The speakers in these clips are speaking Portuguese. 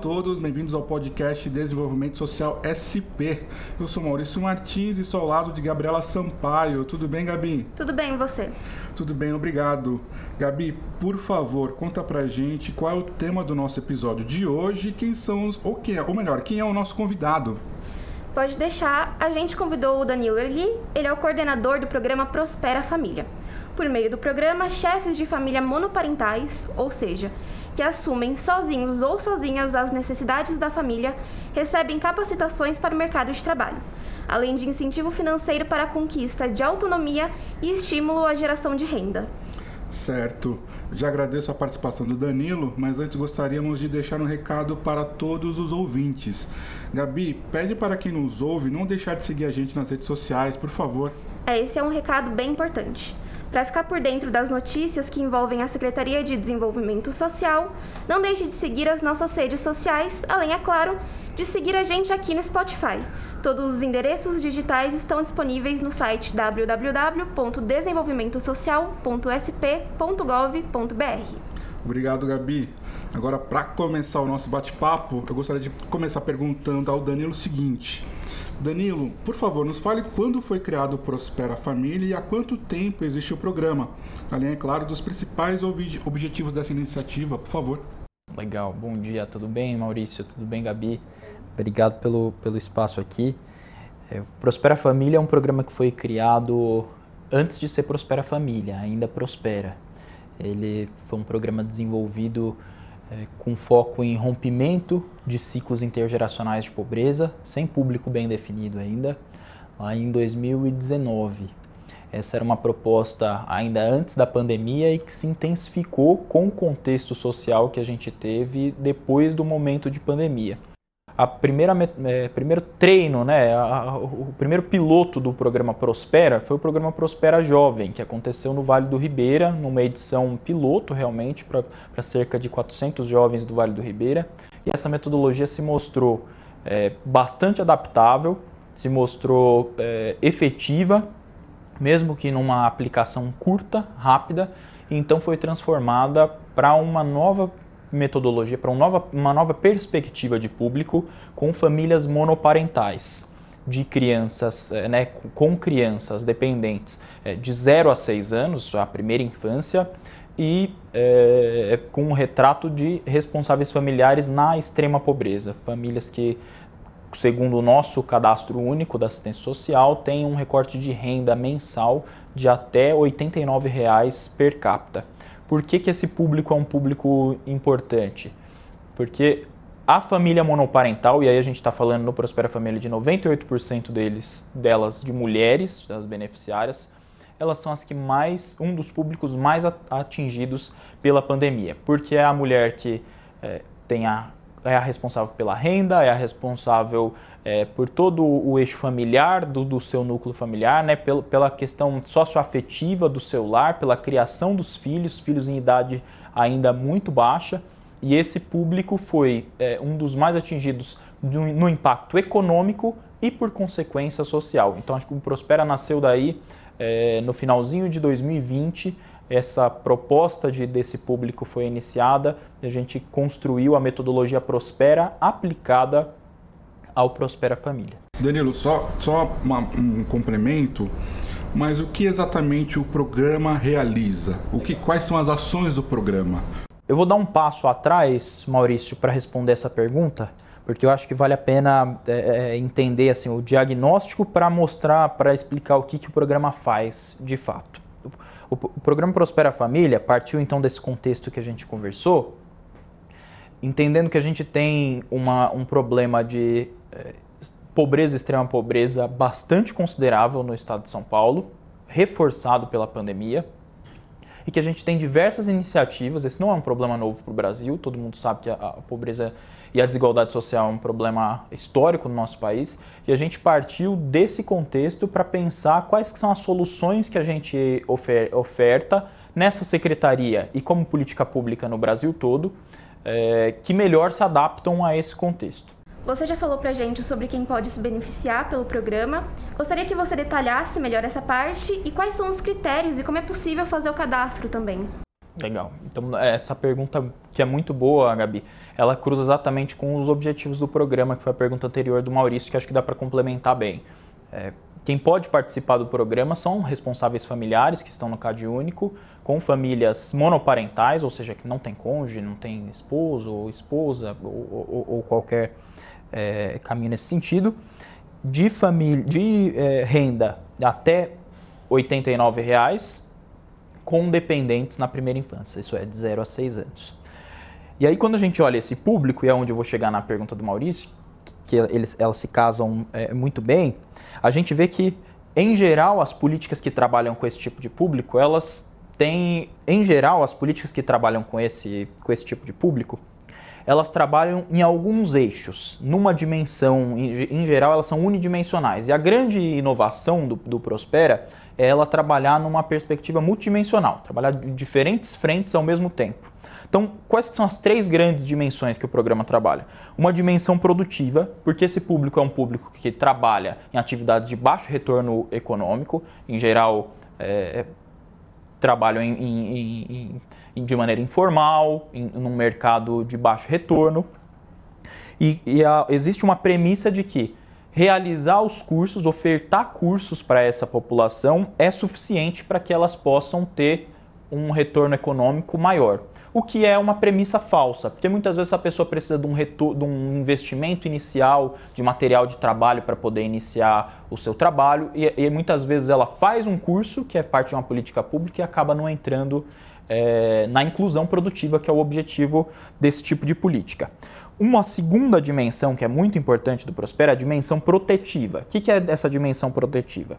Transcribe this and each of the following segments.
todos, bem-vindos ao podcast Desenvolvimento Social SP. Eu sou Maurício Martins e estou ao lado de Gabriela Sampaio. Tudo bem, Gabi? Tudo bem, e você? Tudo bem, obrigado. Gabi, por favor, conta pra gente qual é o tema do nosso episódio de hoje, quem são os, ou, quem, é, ou melhor, quem é o nosso convidado. Pode deixar, a gente convidou o Danilo Erli, ele é o coordenador do programa Prospera Família. Por meio do programa, chefes de família monoparentais, ou seja, que assumem sozinhos ou sozinhas as necessidades da família, recebem capacitações para o mercado de trabalho, além de incentivo financeiro para a conquista de autonomia e estímulo à geração de renda. Certo. Já agradeço a participação do Danilo, mas antes gostaríamos de deixar um recado para todos os ouvintes. Gabi, pede para quem nos ouve não deixar de seguir a gente nas redes sociais, por favor. É, esse é um recado bem importante. Para ficar por dentro das notícias que envolvem a Secretaria de Desenvolvimento Social, não deixe de seguir as nossas redes sociais, além, é claro, de seguir a gente aqui no Spotify. Todos os endereços digitais estão disponíveis no site www.desenvolvimentosocial.sp.gov.br. Obrigado, Gabi. Agora, para começar o nosso bate-papo, eu gostaria de começar perguntando ao Danilo o seguinte. Danilo, por favor, nos fale quando foi criado o Prospera Família e há quanto tempo existe o programa. Além, é claro, dos principais objetivos dessa iniciativa, por favor. Legal, bom dia, tudo bem, Maurício? Tudo bem, Gabi? Obrigado pelo, pelo espaço aqui. É, Prospera Família é um programa que foi criado antes de ser Prospera Família, ainda Prospera. Ele foi um programa desenvolvido é, com foco em rompimento de ciclos intergeracionais de pobreza, sem público bem definido ainda, lá em 2019. Essa era uma proposta ainda antes da pandemia e que se intensificou com o contexto social que a gente teve depois do momento de pandemia a primeira é, primeiro treino, né, a, o primeiro piloto do programa Prospera foi o programa Prospera Jovem, que aconteceu no Vale do Ribeira, numa edição piloto realmente para cerca de 400 jovens do Vale do Ribeira. E essa metodologia se mostrou é, bastante adaptável, se mostrou é, efetiva, mesmo que numa aplicação curta, rápida, e então foi transformada para uma nova metodologia, para nova, uma nova perspectiva de público com famílias monoparentais de crianças, eh, né, com crianças dependentes eh, de 0 a 6 anos, a primeira infância, e é, com um retrato de responsáveis familiares na extrema pobreza. Famílias que, segundo o nosso cadastro único da assistência social, têm um recorte de renda mensal de até 89 reais per capita. Por que, que esse público é um público importante? Porque a família monoparental, e aí a gente está falando no Prospera Família de 98% deles, delas de mulheres, das beneficiárias, elas são as que mais, um dos públicos mais atingidos pela pandemia, porque é a mulher que é, tem a, é a responsável pela renda, é a responsável é, por todo o eixo familiar do, do seu núcleo familiar, né, pela, pela questão socioafetiva do seu lar, pela criação dos filhos, filhos em idade ainda muito baixa, e esse público foi é, um dos mais atingidos no, no, impacto econômico e por consequência social. Então acho que o Prospera nasceu daí é, no finalzinho de 2020 essa proposta de, desse público foi iniciada, a gente construiu a metodologia Prospera aplicada ao Prospera Família. Danilo, só, só uma, um complemento, mas o que exatamente o programa realiza? O que, quais são as ações do programa? Eu vou dar um passo atrás, Maurício, para responder essa pergunta, porque eu acho que vale a pena é, é entender assim, o diagnóstico para mostrar, para explicar o que, que o programa faz de fato. O, o programa Prospera Família partiu então desse contexto que a gente conversou, entendendo que a gente tem uma, um problema de é, pobreza, extrema pobreza, bastante considerável no estado de São Paulo, reforçado pela pandemia, e que a gente tem diversas iniciativas. Esse não é um problema novo para o Brasil, todo mundo sabe que a, a, pobreza e a desigualdade social é um problema histórico no nosso país, e a gente partiu desse contexto para pensar quais são as soluções que a gente ofer oferta nessa secretaria e como política pública no Brasil todo, é, que melhor se adaptam a esse contexto. Você já falou pra gente sobre quem pode se beneficiar pelo programa. Gostaria que você detalhasse melhor essa parte e quais são os critérios e como é possível fazer o cadastro também. Legal. Então, essa pergunta que é muito boa, Gabi, ela cruza exatamente com os objetivos do programa, que foi a pergunta anterior do Maurício, que acho que dá para complementar bem. É, quem pode participar do programa são responsáveis familiares que estão no CAD único, com famílias monoparentais, ou seja, que não tem cônjuge, não tem esposo ou esposa ou, ou, ou qualquer é, caminho nesse sentido, de, família, de é, renda até R$ 89,00 com dependentes na primeira infância, isso é, de 0 a 6 anos. E aí, quando a gente olha esse público, e é onde eu vou chegar na pergunta do Maurício, que eles, elas se casam é, muito bem, a gente vê que, em geral, as políticas que trabalham com esse tipo de público, elas têm, em geral, as políticas que trabalham com esse, com esse tipo de público, elas trabalham em alguns eixos, numa dimensão, em, em geral, elas são unidimensionais. E a grande inovação do, do Prospera é ela trabalhar numa perspectiva multidimensional, trabalhar de diferentes frentes ao mesmo tempo. Então, quais são as três grandes dimensões que o programa trabalha? Uma dimensão produtiva, porque esse público é um público que trabalha em atividades de baixo retorno econômico, em geral, é, é trabalham em, em, em, de maneira informal, em, num mercado de baixo retorno. E, e a, existe uma premissa de que realizar os cursos, ofertar cursos para essa população é suficiente para que elas possam ter um retorno econômico maior o que é uma premissa falsa, porque muitas vezes a pessoa precisa de um, de um investimento inicial de material de trabalho para poder iniciar o seu trabalho e, e, muitas vezes ela faz um curso que é parte de uma política pública e acaba não entrando é, na inclusão produtiva, que é o objetivo desse tipo de política. Uma segunda dimensão que é muito importante do Prospera é a dimensão protetiva. O que, é essa dimensão protetiva?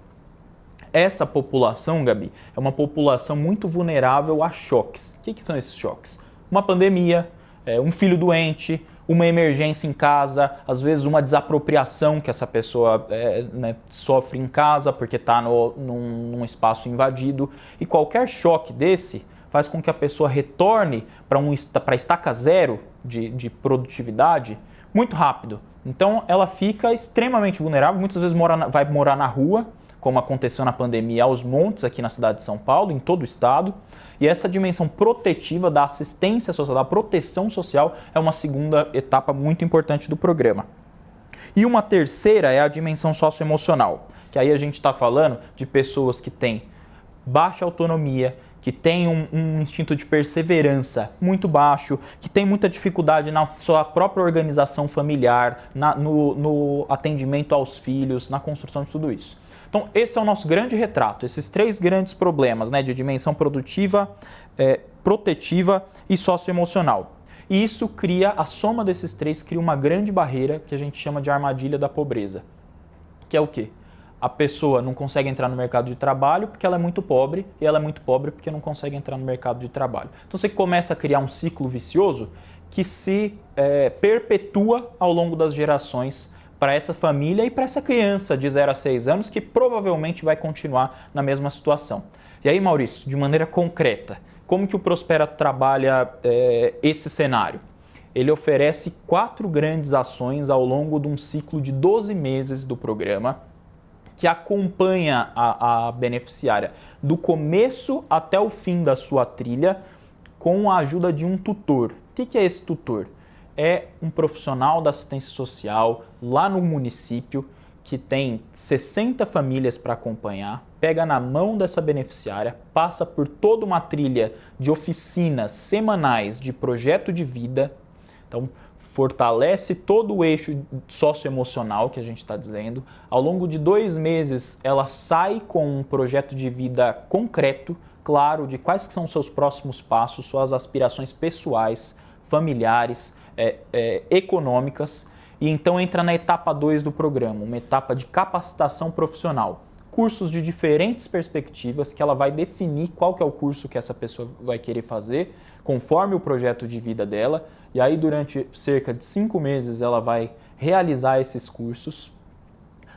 Essa população, Gabi, é uma população muito vulnerável a choques. O que, são esses choques? Uma pandemia, é, um filho doente, uma emergência em casa, às vezes uma desapropriação que essa pessoa é, né, sofre em casa porque está num espaço invadido. E qualquer choque desse faz com que a pessoa retorne para um, a estaca zero de, de produtividade muito rápido. Então ela fica extremamente vulnerável, muitas vezes mora na, vai morar na rua como aconteceu na pandemia, aos montes aqui na cidade de São Paulo, em todo o estado. E essa dimensão protetiva da assistência social, da proteção social, é uma segunda etapa muito importante do programa. E uma terceira é a dimensão socioemocional, que aí a gente está falando de pessoas que têm baixa autonomia, que têm um, um, instinto de perseverança muito baixo, que tem muita dificuldade na sua própria organização familiar, na, no, no atendimento aos filhos, na construção de tudo isso. Então, esse é o nosso grande retrato, esses três grandes problemas né, de dimensão produtiva, é, protetiva e socioemocional. E isso cria, a soma desses três cria uma grande barreira que a gente chama de armadilha da pobreza. Que é o quê? A pessoa não consegue entrar no mercado de trabalho porque ela é muito pobre, e ela é muito pobre porque não consegue entrar no mercado de trabalho. Então você começa a criar um ciclo vicioso que se é, perpetua ao longo das gerações para essa família e para essa criança de 0 a 6 anos que provavelmente vai continuar na mesma situação. E aí, Maurício, de maneira concreta, como que o Prospera trabalha é, esse cenário? Ele oferece quatro grandes ações ao longo de um ciclo de 12 meses do programa que acompanha a, a beneficiária do começo até o fim da sua trilha com a ajuda de um tutor. O que, é esse tutor? é um profissional da assistência social lá no município que tem 60 famílias para acompanhar, pega na mão dessa beneficiária, passa por toda uma trilha de oficinas semanais de projeto de vida, então fortalece todo o eixo socioemocional que a gente está dizendo. Ao longo de dois meses, ela sai com um projeto de vida concreto, claro, de quais são seus próximos passos, suas aspirações pessoais, familiares, é, é, econômicas e então entra na etapa 2 do programa, uma etapa de capacitação profissional. Cursos de diferentes perspectivas que ela vai definir qual que é o curso que essa pessoa vai querer fazer, conforme o projeto de vida dela, e aí durante cerca de cinco meses ela vai realizar esses cursos.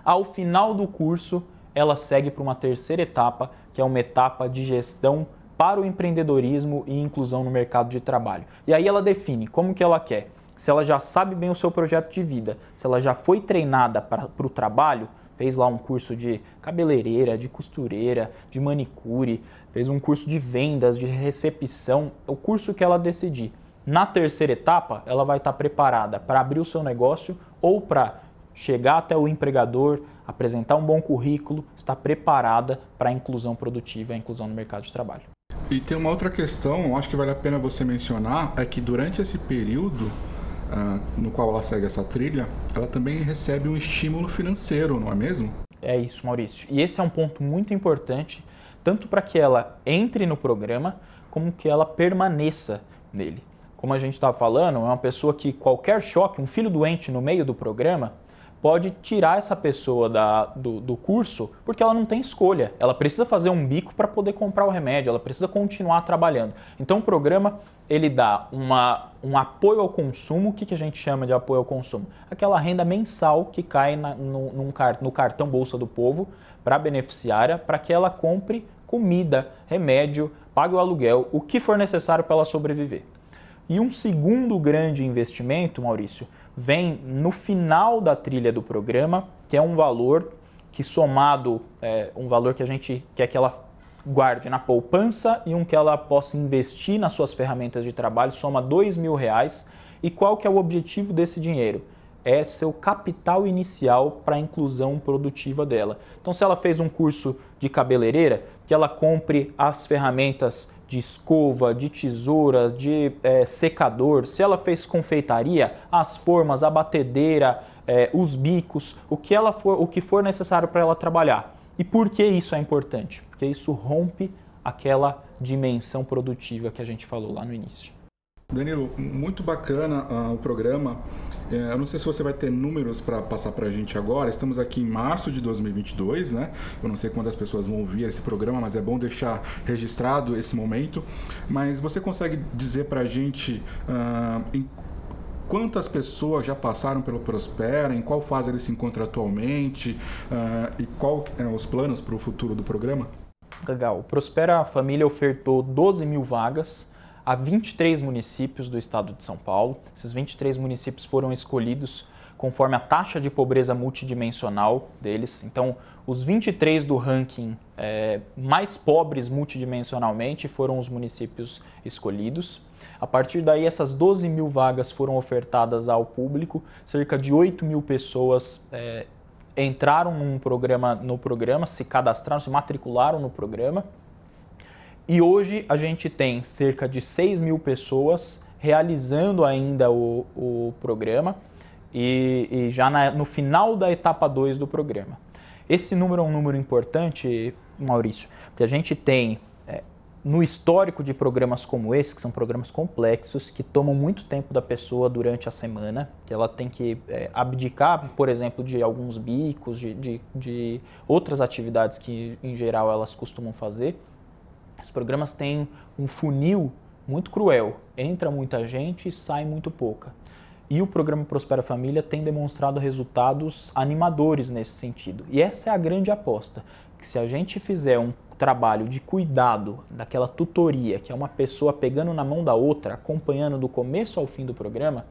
Ao final do curso, ela segue para uma terceira etapa, que é uma etapa de gestão para o empreendedorismo e inclusão no mercado de trabalho. E aí ela define como que ela quer. Se ela já sabe bem o seu projeto de vida, se ela já foi treinada para o trabalho, fez lá um curso de cabeleireira, de costureira, de manicure, fez um curso de vendas, de recepção, o curso que ela decidir. Na terceira etapa, ela vai estar preparada para abrir o seu negócio ou para chegar até o empregador, apresentar um bom currículo, estar preparada para a inclusão produtiva a inclusão no mercado de trabalho. E tem uma outra questão, acho que vale a pena você mencionar, é que durante esse período no qual ela segue essa trilha, ela também recebe um estímulo financeiro, não é mesmo? É isso, Maurício. E esse é um ponto muito importante, tanto para que ela entre no programa, como que ela permaneça nele. Como a gente estava falando, é uma pessoa que qualquer choque, um filho doente no meio do programa, pode tirar essa pessoa da, do, do curso porque ela não tem escolha. Ela precisa fazer um bico para poder comprar o remédio, ela precisa continuar trabalhando. Então o programa ele dá uma, um apoio ao consumo. O que, que a gente chama de apoio ao consumo? Aquela renda mensal que cai na, no, num, no cartão Bolsa do Povo para a beneficiária para que ela compre comida, remédio, pague o aluguel, o que for necessário para ela sobreviver. E um segundo grande investimento, Maurício, vem no final da trilha do programa, que é um valor que somado, é, um valor que a gente quer que ela guarde na poupança e um que ela possa investir nas suas ferramentas de trabalho, soma dois mil reais. E qual que é o objetivo desse dinheiro? É seu capital inicial para a inclusão produtiva dela. Então, se ela fez um curso de cabeleireira, que ela compre as ferramentas de escova, de tesouras, de é, secador, se ela fez confeitaria, as formas, a batedeira, é, os bicos, o que, ela for, o que for necessário para ela trabalhar. E por que isso é importante? Porque isso rompe aquela dimensão produtiva que a gente falou lá no início. Danilo, muito bacana uh, o programa. É, eu não sei se você vai ter números para passar para a gente agora. Estamos aqui em março de 2022, né? Eu não sei quantas pessoas vão ouvir esse programa, mas é bom deixar registrado esse momento. Mas você consegue dizer para a gente uh, em quantas pessoas já passaram pelo Prospera, em qual fase ele se encontra atualmente uh, e qual é os planos para o futuro do programa? Legal. O Prospera Família ofertou 12 mil vagas a 23 municípios do estado de São Paulo. Esses 23 municípios foram escolhidos conforme a taxa de pobreza multidimensional deles. Então, os 23 do ranking é, mais pobres multidimensionalmente foram os municípios escolhidos. A partir daí, essas 12 mil vagas foram ofertadas ao público, cerca de 8 mil pessoas é, entraram num programa, no programa, se cadastraram, se matricularam no programa. E hoje a gente tem cerca de 6 mil pessoas realizando ainda o, o programa e, e já na, no final da etapa 2 do programa. Esse número é um número importante, Maurício, porque a gente tem é, no histórico de programas como esse, que são programas complexos, que tomam muito tempo da pessoa durante a semana, que ela tem que é, abdicar, por exemplo, de alguns bicos, de, de, de outras atividades que em geral elas costumam fazer os programas têm um funil muito cruel. Entra muita gente e sai muito pouca. E o programa Prospera Família tem demonstrado resultados animadores nesse sentido. E essa é a grande aposta, que se a gente fizer um trabalho de cuidado, daquela tutoria, que é uma pessoa pegando na mão da outra, acompanhando do começo ao fim do programa,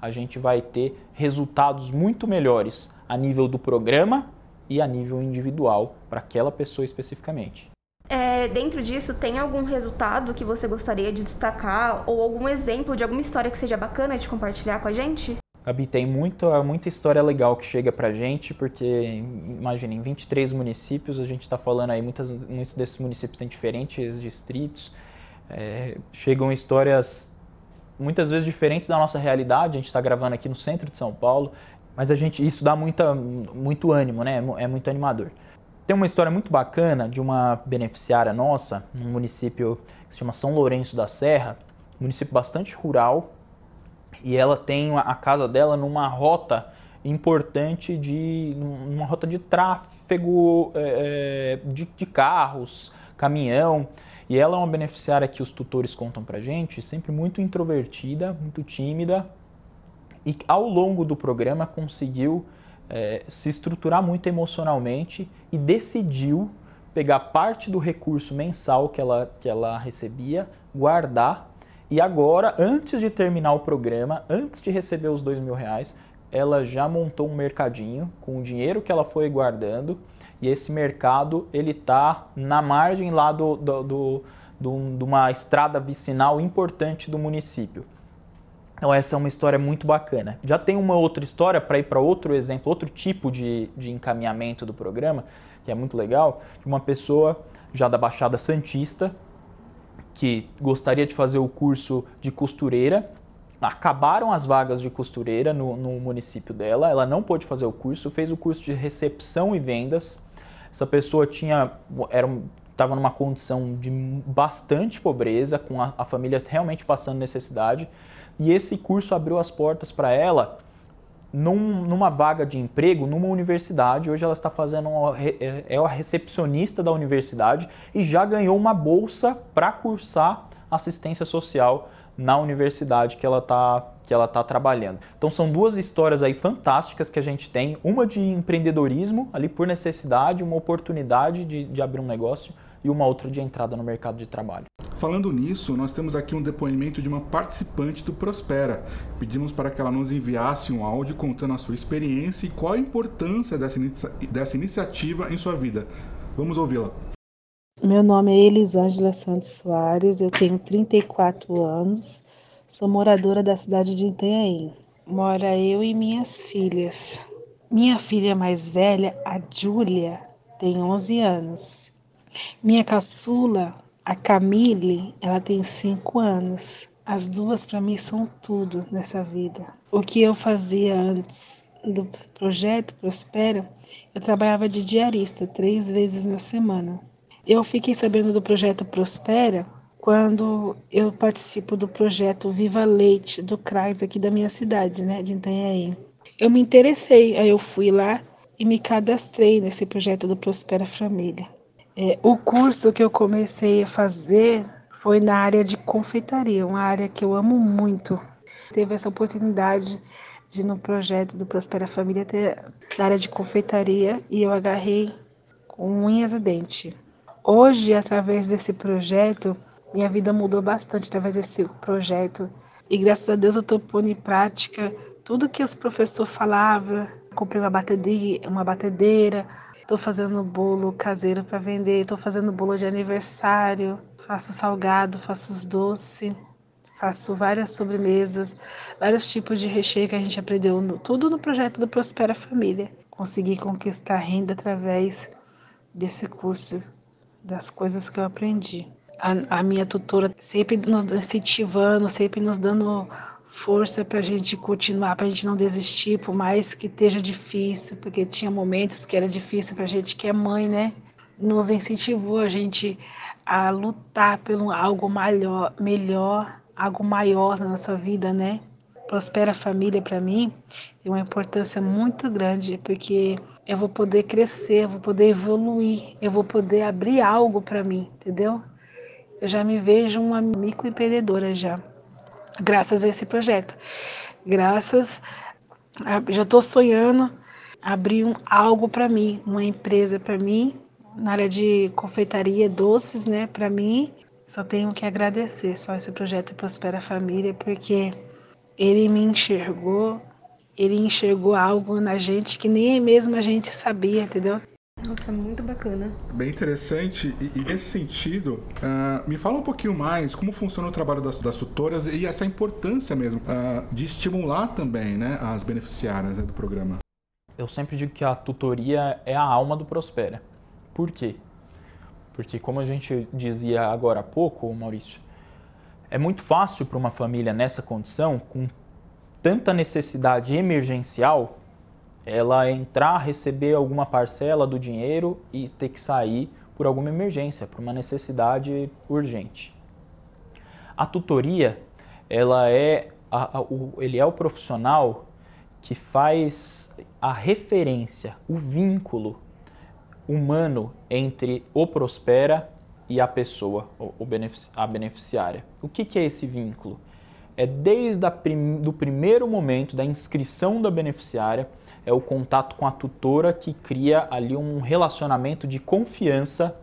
a gente vai ter resultados muito melhores a nível do programa e a nível individual para aquela pessoa especificamente. É, dentro disso, tem algum resultado que você gostaria de destacar ou algum exemplo de alguma história que seja bacana de compartilhar com a gente? Gabi, tem muita, muita história legal que chega pra gente, porque, imagine, em 23 municípios, a gente está falando aí, muitas, muitos desses municípios têm diferentes distritos, é, chegam histórias muitas vezes diferentes da nossa realidade, a gente está gravando aqui no centro de São Paulo, mas a gente, isso dá muita, muito ânimo, né? É muito animador. Tem uma história muito bacana de uma beneficiária nossa, num município que se chama São Lourenço da Serra, município bastante rural, e ela tem a casa dela numa rota importante de uma rota de tráfego é, é, de, de, carros, caminhão. E ela é uma beneficiária que os tutores contam pra gente, sempre muito introvertida, muito tímida, e ao longo do programa conseguiu é, se estruturar muito emocionalmente e decidiu pegar parte do recurso mensal que ela, que ela recebia, guardar e agora, antes de terminar o programa, antes de receber os dois mil reais, ela já montou um mercadinho com o dinheiro que ela foi guardando e esse mercado ele está na margem lá do, do, do, do, de uma estrada vicinal importante do município. Então essa é uma história muito bacana. Já tem uma outra história para ir para outro exemplo, outro tipo de, de encaminhamento do programa, que é muito legal, de uma pessoa já da Baixada Santista, que gostaria de fazer o curso de costureira. Acabaram as vagas de costureira no, no município dela, ela não pôde fazer o curso, fez o curso de recepção e vendas. Essa pessoa tinha era estava numa condição de bastante pobreza, com a, a família realmente passando necessidade, e esse curso abriu as portas para ela num, numa vaga de emprego numa universidade. Hoje ela está fazendo uma, é, é a recepcionista da universidade e já ganhou uma bolsa para cursar assistência social na universidade que ela está que ela tá trabalhando. Então são duas histórias aí fantásticas que a gente tem, uma de empreendedorismo ali por necessidade, uma oportunidade de, de abrir um negócio e uma outra de entrada no mercado de trabalho. Falando nisso, nós temos aqui um depoimento de uma participante do Prospera. Pedimos para que ela nos enviasse um áudio contando a sua experiência e qual a importância dessa, inicia dessa iniciativa em sua vida. Vamos ouvi-la. Meu nome é Elisângela Santos Soares, eu tenho 34 anos, sou moradora da cidade de Itanhaém. Mora eu e minhas filhas. Minha filha mais velha, a Júlia, tem 11 anos minha caçula, a Camille, ela tem cinco anos. As duas para mim são tudo nessa vida. O que eu fazia antes do projeto Prospera, eu trabalhava de diarista três vezes na semana. Eu fiquei sabendo do projeto Prospera quando eu participo do projeto Viva Leite do CRAS aqui da minha cidade, né, de Itanhaém. Eu me interessei, aí eu fui lá e me cadastrei nesse projeto do Prospera Família. É, o curso que eu comecei a fazer foi na área de confeitaria, uma área que eu amo muito. Teve essa oportunidade de no projeto do Prospera Família ter na área de confeitaria e eu agarrei com unhas e dente. Hoje, através desse projeto, minha vida mudou bastante através desse projeto e graças a Deus eu estou pondo em prática tudo que os professores falavam. Comprei uma batedeira Estou fazendo bolo caseiro para vender, estou fazendo bolo de aniversário, faço salgado, faço os doces, faço várias sobremesas, vários tipos de recheio que a gente aprendeu, no, tudo no projeto do Prospera Família. Consegui conquistar renda através desse curso, das coisas que eu aprendi. A, a minha tutora sempre nos incentivando, sempre nos dando força para a gente continuar, para a gente não desistir, por mais que esteja difícil, porque tinha momentos que era difícil para a gente que é mãe, né? Nos incentivou a gente a lutar pelo algo maior, melhor, algo maior na nossa vida, né? Prospera Família para mim tem uma importância muito grande, porque eu vou poder crescer, eu vou poder evoluir, eu vou poder abrir algo para mim, entendeu? Eu já me vejo uma microempreendedora já graças a esse projeto. Graças, a, já estou sonhando abrir um, algo para mim, uma empresa para mim, na área de confeitaria, doces, né, para mim. Só tenho que agradecer só esse projeto Prospera Família, porque ele me enxergou, ele enxergou algo na gente que nem mesmo a gente sabia, entendeu? Nossa, muito bacana. Bem interessante. E, e nesse sentido, uh, me fala um pouquinho mais como funciona o trabalho das, das tutoras e essa importância mesmo uh, de estimular também né, as beneficiárias né, do programa. Eu sempre digo que a tutoria é a alma do Prospera. Por quê? Porque, como a gente dizia agora há pouco, Maurício, é muito fácil para uma família nessa condição, com tanta necessidade emergencial, ela entrar, receber alguma parcela do dinheiro e ter que sair por alguma emergência, por uma necessidade urgente. A tutoria, ela é a, a, o, ele é o profissional que faz a referência, o vínculo humano entre o prospera e a pessoa, o, benefici a beneficiária. O que, que é esse vínculo? É desde o prim do primeiro momento da inscrição da beneficiária é o contato com a tutora que cria ali um relacionamento de confiança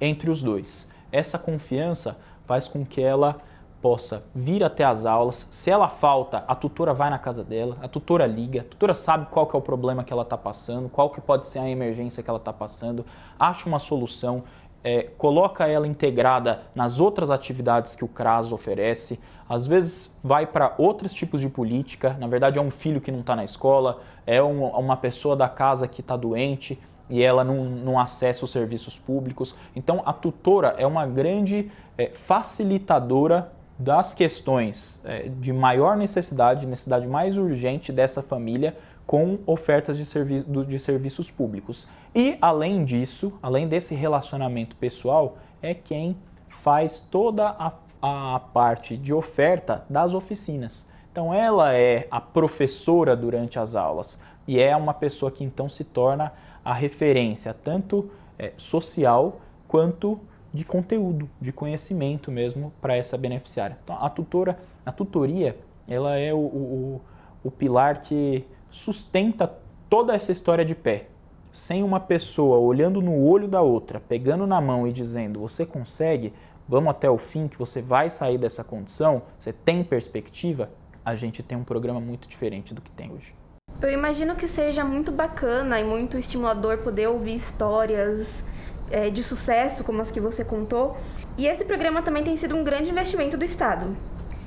entre os dois. Essa confiança faz com que ela possa vir até as aulas. Se ela falta, a tutora vai na casa dela, a tutora liga, a tutora sabe qual que é o problema que ela está passando, qual que pode ser a emergência que ela está passando, acha uma solução, é, coloca ela integrada nas outras atividades que o CRAS oferece. Às vezes vai para outros tipos de política, na verdade é um filho que não está na escola, é um, uma pessoa da casa que está doente e ela não, não acessa os serviços públicos. Então a tutora é uma grande é, facilitadora das questões é, de maior necessidade, necessidade mais urgente dessa família com ofertas de, servi de serviços públicos. E, além disso, além desse relacionamento pessoal, é quem faz toda a, a parte de oferta das oficinas. Então, ela é a professora durante as aulas e é uma pessoa que então se torna a referência tanto é, social quanto de conteúdo, de conhecimento mesmo para essa beneficiária. Então, a tutora, a tutoria, ela é o, o, o pilar que sustenta toda essa história de pé. Sem uma pessoa olhando no olho da outra, pegando na mão e dizendo: você consegue, vamos até o fim, que você vai sair dessa condição, você tem perspectiva, a gente tem um programa muito diferente do que tem hoje. Eu imagino que seja muito bacana e muito estimulador poder ouvir histórias é, de sucesso, como as que você contou. E esse programa também tem sido um grande investimento do Estado.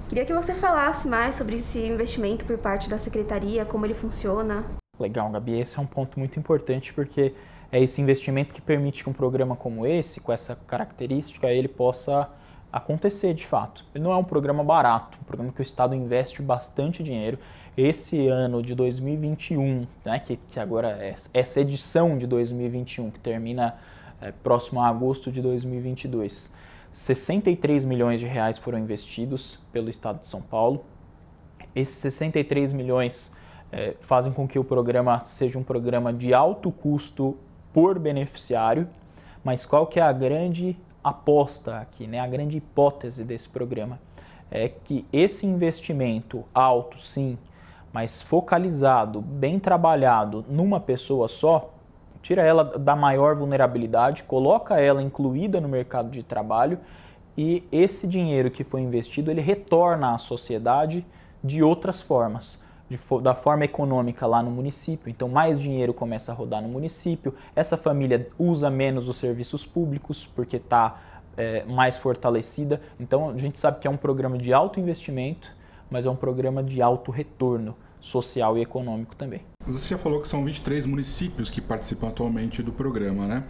Queria que você falasse mais sobre esse investimento por parte da Secretaria, como ele funciona. Legal, Gabi. Esse é um ponto muito importante porque é esse investimento que permite que um programa como esse, com essa característica, ele possa acontecer de fato. Ele não é um programa barato, um programa que o Estado investe bastante dinheiro. Esse ano de 2021, né, que, que agora é essa edição de 2021, que termina é, próximo a agosto de 2022, 63 milhões de reais foram investidos pelo Estado de São Paulo. Esses 63 milhões é, fazem com que o programa seja um programa de alto custo por beneficiário, mas qual que é a grande aposta aqui, né? a grande hipótese desse programa? É que esse investimento alto, sim, mas focalizado, bem trabalhado numa pessoa só, tira ela da maior vulnerabilidade, coloca ela incluída no mercado de trabalho e esse dinheiro que foi investido ele retorna à sociedade de outras formas. Da forma econômica lá no município, então mais dinheiro começa a rodar no município, essa família usa menos os serviços públicos porque está é, mais fortalecida. Então a gente sabe que é um programa de alto investimento, mas é um programa de alto retorno social e econômico também. Você já falou que são 23 municípios que participam atualmente do programa, né?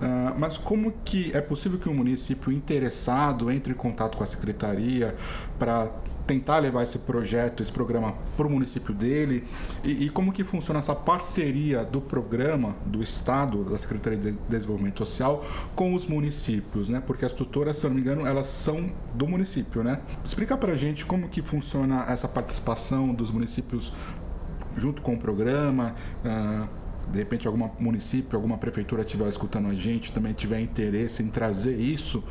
Uh, mas como que é possível que um município interessado entre em contato com a secretaria para tentar levar esse projeto, esse programa para o município dele? E, e, como que funciona essa parceria do programa do Estado, da Secretaria de Desenvolvimento Social, com os municípios, né? Porque as tutoras, se eu não me engano, elas são do município, né? Explica para a gente como que funciona essa participação dos municípios junto com o programa. Uh, de repente algum município, alguma prefeitura estiver escutando a gente, também tiver interesse em trazer isso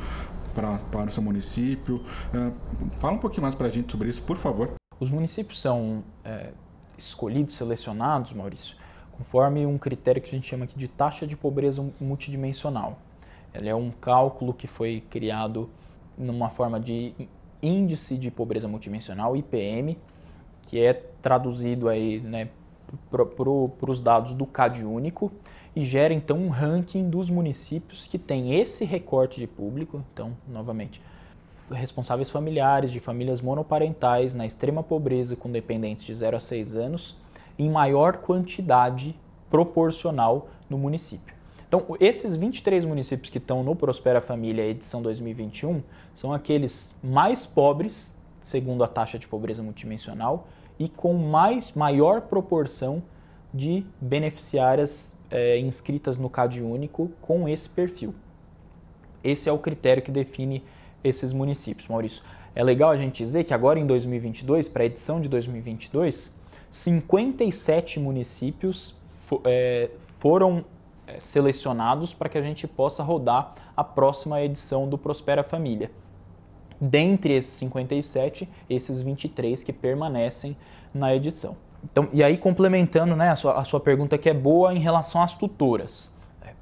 para, para o seu município. Uh, fala um pouquinho mais para a gente sobre isso, por favor. Os municípios são é, escolhidos, selecionados, Maurício, conforme um critério que a gente chama aqui de taxa de pobreza multidimensional. Ele é um cálculo que foi criado numa forma de índice de pobreza multidimensional, IPM, que é traduzido aí né, para os dados do CAD único e gera então um ranking dos municípios que tem esse recorte de público, então, novamente, responsáveis familiares de famílias monoparentais na extrema pobreza com dependentes de 0 a 6 anos, em maior quantidade proporcional no município. Então, esses 23 municípios que estão no Prospera Família edição 2021 são aqueles mais pobres, segundo a taxa de pobreza multidimensional, e com mais, maior proporção de beneficiárias é, inscritas no CAD único com esse perfil. Esse é o critério que define esses municípios, Maurício. É legal a gente dizer que agora em 2022, para a edição de 2022, 57 municípios é, foram é, selecionados para que a gente possa rodar a próxima edição do Prospera Família. Dentre esses 57, esses 23 que permanecem na edição. Então, e aí, complementando né, a, sua, a sua pergunta que é boa em relação às tutoras.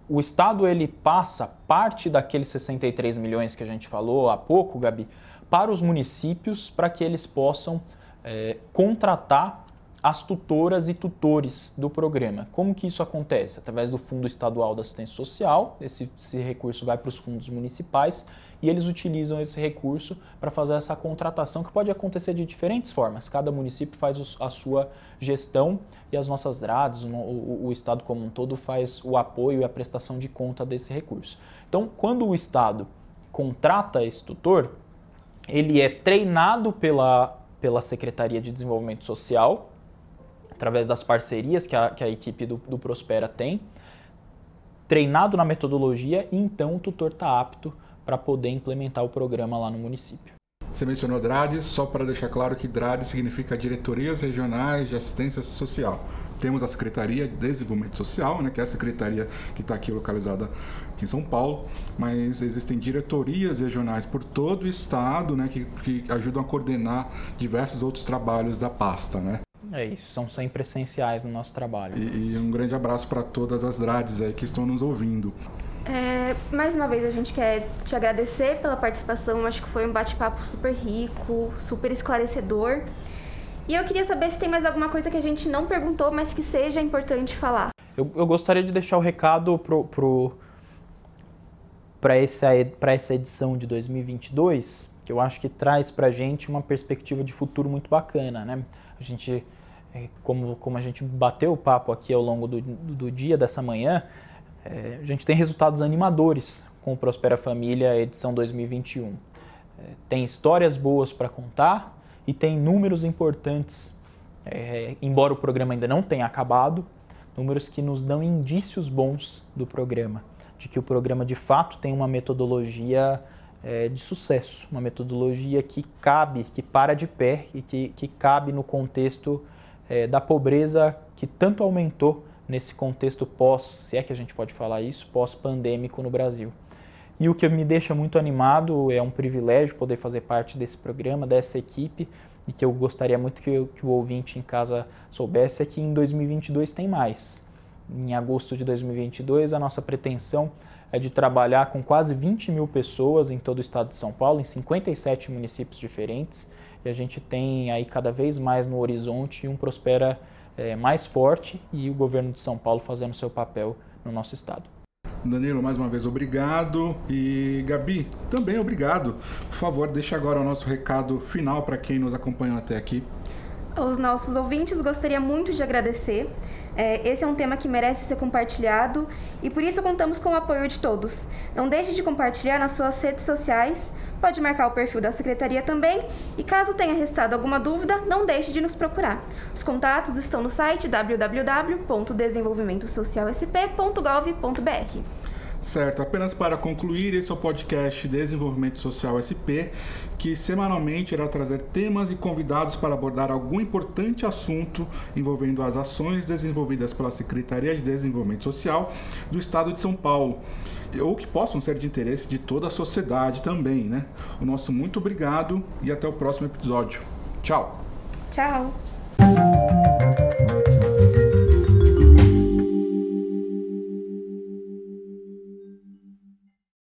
O Estado ele passa parte daqueles 63 milhões que a gente falou há pouco, Gabi, para os municípios para que eles possam é, contratar as tutoras e tutores do programa. Como que isso acontece? Através do Fundo Estadual da Assistência Social, esse, esse recurso vai para os fundos municipais e eles utilizam esse recurso para fazer essa contratação que pode acontecer de diferentes formas. Cada município faz a sua gestão e as nossas DRADs, o, o, o Estado como um todo faz o apoio e a prestação de conta desse recurso. Então, quando o Estado contrata esse tutor, ele é treinado pela, pela Secretaria de Desenvolvimento Social, através das parcerias que a, que a equipe do, do Prospera tem, treinado na metodologia e então o tutor está apto para poder implementar o programa lá no município. Você mencionou DRADES, só para deixar claro que DRADES significa Diretorias Regionais de Assistência Social. Temos a Secretaria de Desenvolvimento Social, né, que é a secretaria que está aqui localizada aqui em São Paulo, mas existem diretorias regionais por todo o estado né, que, que ajudam a coordenar diversos outros trabalhos da pasta. Né? É isso, são sempre essenciais no nosso trabalho. E, e um grande abraço para todas as DRADs aí que estão nos ouvindo. É, mais uma vez a gente quer te agradecer pela participação. Acho que foi um bate-papo super rico, super esclarecedor. E eu queria saber se tem mais alguma coisa que a gente não perguntou, mas que seja importante falar. Eu, eu gostaria de deixar o recado pro, pro, para essa, essa edição de 2022, que eu acho que traz para a gente uma perspectiva de futuro muito bacana. Né? A gente, como, como a gente bateu o papo aqui ao longo do, do dia dessa manhã, é, a gente tem resultados animadores com o Prospera Família edição 2021. É, tem histórias boas para contar e tem números importantes, é, embora o programa ainda não tenha acabado, números que nos dão indícios bons do programa, de que o programa de fato tem uma metodologia é, de sucesso, uma metodologia que cabe, que para de pé e que, que cabe no contexto é, da pobreza que tanto aumentou nesse contexto pós, se é que a gente pode falar isso, pós-pandêmico no Brasil. E o que me deixa muito animado é um privilégio poder fazer parte desse programa, dessa equipe, e que eu gostaria muito que, que o ouvinte em casa soubesse é que em 2022 tem mais. Em agosto de 2022, a nossa pretensão é de trabalhar com quase 20 mil pessoas em todo o estado de São Paulo, em 57 municípios diferentes, e a gente tem aí cada vez mais no horizonte um Prospera é, mais forte e o governo de São Paulo fazendo seu papel no nosso estado. Danilo, mais uma vez obrigado. E Gabi, também obrigado. Por favor, deixe agora o nosso recado final para quem nos acompanhou até aqui. Aos nossos ouvintes, gostaria muito de agradecer. É, esse é um tema que merece ser compartilhado e por isso contamos com o apoio de todos. Não deixe de compartilhar nas suas redes sociais pode marcar o perfil da secretaria também e caso tenha restado alguma dúvida, não deixe de nos procurar. Os contatos estão no site www.desenvolvimentosocialsp.gov.br. Certo, apenas para concluir, esse é o podcast Desenvolvimento Social SP, que semanalmente irá trazer temas e convidados para abordar algum importante assunto envolvendo as ações desenvolvidas pela Secretaria de Desenvolvimento Social do Estado de São Paulo ou que possam ser de interesse de toda a sociedade também, né? O nosso muito obrigado e até o próximo episódio. Tchau. Tchau.